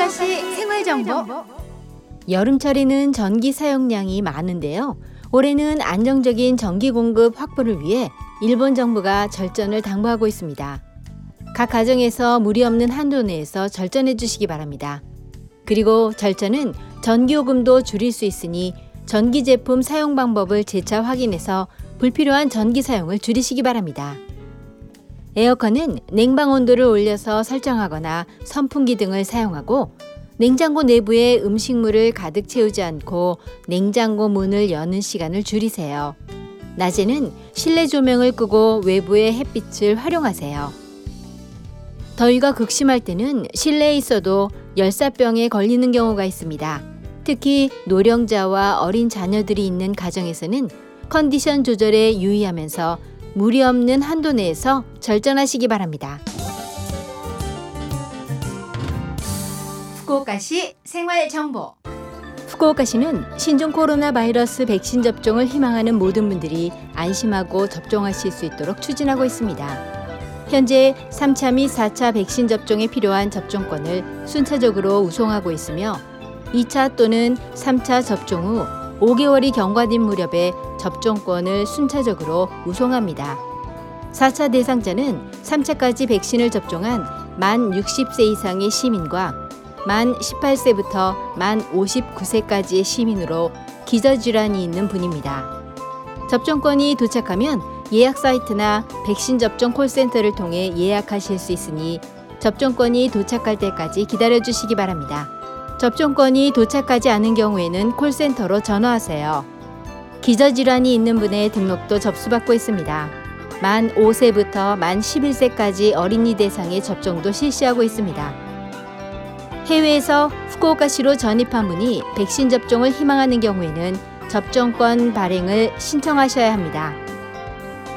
후쿠오카시 생활 정보. 여름철에는 전기 사용량이 많은데요. 올해는 안정적인 전기 공급 확보를 위해 일본 정부가 절전을 당부하고 있습니다. 각 가정에서 무리 없는 한도 내에서 절전해 주시기 바랍니다. 그리고 절전은 전기요금도 줄일 수 있으니 전기 제품 사용 방법을 재차 확인해서 불필요한 전기 사용을 줄이시기 바랍니다. 에어컨은 냉방 온도를 올려서 설정하거나 선풍기 등을 사용하고 냉장고 내부에 음식물을 가득 채우지 않고 냉장고 문을 여는 시간을 줄이세요. 낮에는 실내 조명을 끄고 외부의 햇빛을 활용하세요. 더위가 극심할 때는 실내에 있어도 열사병에 걸리는 경우가 있습니다. 특히 노령자와 어린 자녀들이 있는 가정에서는 컨디션 조절에 유의하면서 무리 없는 한도 내에서 절전하시기 바랍니다. 후쿠오카시 생활 정보. 후쿠오카시는 신종 코로나 바이러스 백신 접종을 희망하는 모든 분들이 안심하고 접종하실 수 있도록 추진하고 있습니다. 현재 3차 및 4차 백신 접종에 필요한 접종권을 순차적으로 우송하고 있으며 2차 또는 3차 접종 후 5개월이 경과된 무렵에 접종권을 순차적으로 우송합니다. 4차 대상자는 3차까지 백신을 접종한 만 60세 이상의 시민과 만 18세부터 만 59세까지의 시민으로 기저질환이 있는 분입니다. 접종권이 도착하면 예약 사이트나 백신 접종 콜센터를 통해 예약하실 수 있으니 접종권이 도착할 때까지 기다려 주시기 바랍니다. 접종권이 도착하지 않은 경우에는 콜센터로 전화하세요. 기저질환이 있는 분의 등록도 접수받고 있습니다. 만 5세부터 만 11세까지 어린이 대상의 접종도 실시하고 있습니다. 해외에서 후쿠오카시로 전입한 분이 백신 접종을 희망하는 경우에는 접종권 발행을 신청하셔야 합니다.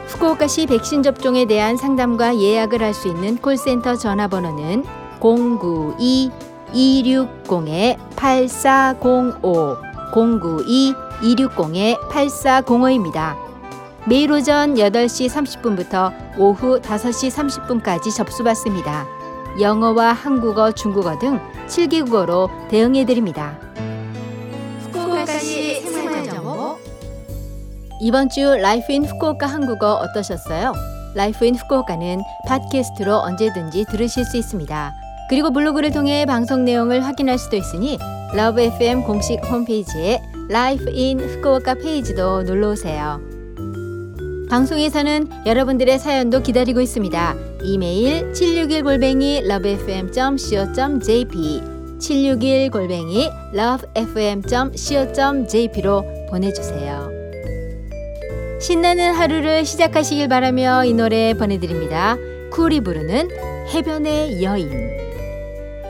후쿠오카시 백신 접종에 대한 상담과 예약을 할 수 있는 콜센터 전화번호는 092-260-8405 092-260-8405입니다. 매일 오전 8시 30분부터 오후 5시 30분까지 접수받습니다. 영어와 한국어, 중국어 등 7개 국어로 대응해 드립니다. 후쿠오카시 생활정보 이번 주 Life in Fukuoka 한국어 어떠셨어요? Life in Fukuoka는 팟캐스트로 언제든지 들으실 수 있습니다. 그리고 블로그를 통해 방송 내용을 확인할 수도 있으니 LOVE FM 공식 홈페이지에 Life in Fukuoka 페이지도 놀러 오세요. 방송에서는 여러분들의 사연도 기다리고 있습니다. 이메일 761 골뱅이 lovefm.co.jp 761 골뱅이 lovefm.co.jp로 보내주세요. 신나는 하루를 시작하시길 바라며 이 노래 보내드립니다. 쿨이 부르는 해변의 여인.